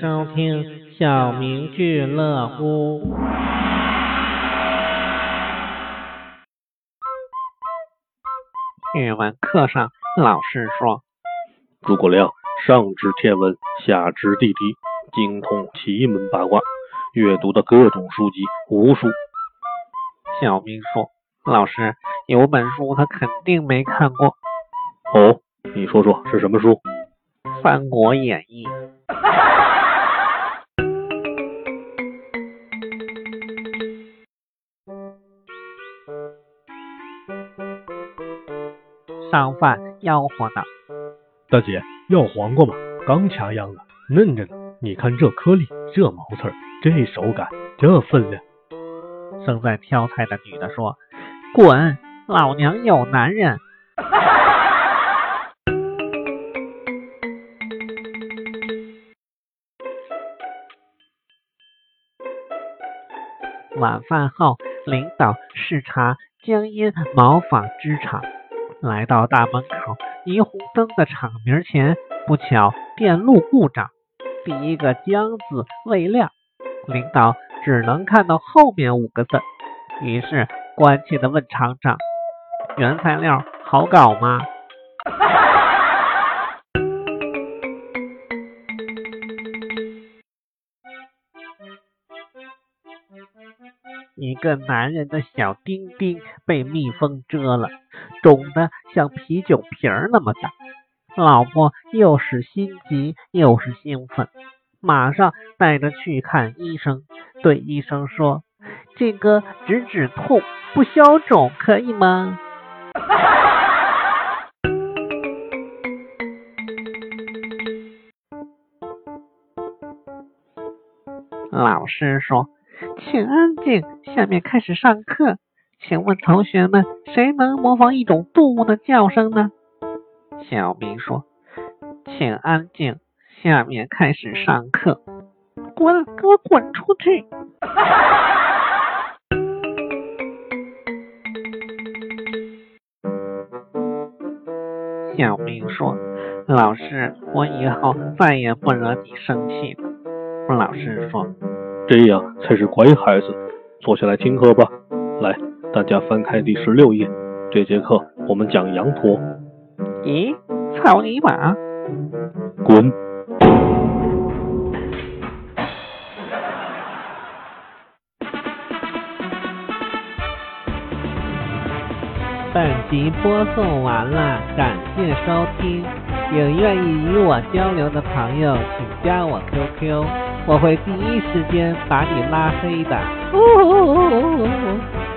收听小明俱乐部。语文课上，老师说：“诸葛亮上知天文，下知地理，精通奇门八卦，阅读的各种书籍无数。”小明说：“老师，有本书他肯定没看过。”哦，你说说是什么书？《三国演义》。商贩吆喝道大姐，要黄瓜吗？刚掐秧了，嫩着呢。你看这颗粒，这毛刺儿，这手感，这分量。：“正在挑菜的女的说，滚！老娘有男人。” 晚饭后，领导视察江阴毛纺织厂，来到大门口霓虹灯的厂名前，不巧电路故障，第一个江字未亮，领导只能看到后面五个字，于是关切地问厂长：“原材料好搞吗？” 一个男人的小丁丁被蜜蜂蛰了，肿得像啤酒瓶那么大。老婆又是心急又是兴奋，马上带着去看医生，对医生说：“这个只止痛不消肿，可以吗？” 老师说：“请安静，下面开始上课。请问同学们，谁能模仿一种动物的叫声呢？”小明说：“请安静，下面开始上课。”滚，给我滚出去！小明说：“老师，我以后再也不惹你生气了。”老师说。这样才是乖孩子。坐下来听课吧。来，大家翻开第十六页。这节课我们讲羊驼。咦，草泥马！滚！本集播送完了，感谢收听。有愿意与我交流的朋友，请加我 QQ，我会第一时间把你拉黑的。哦哦哦哦哦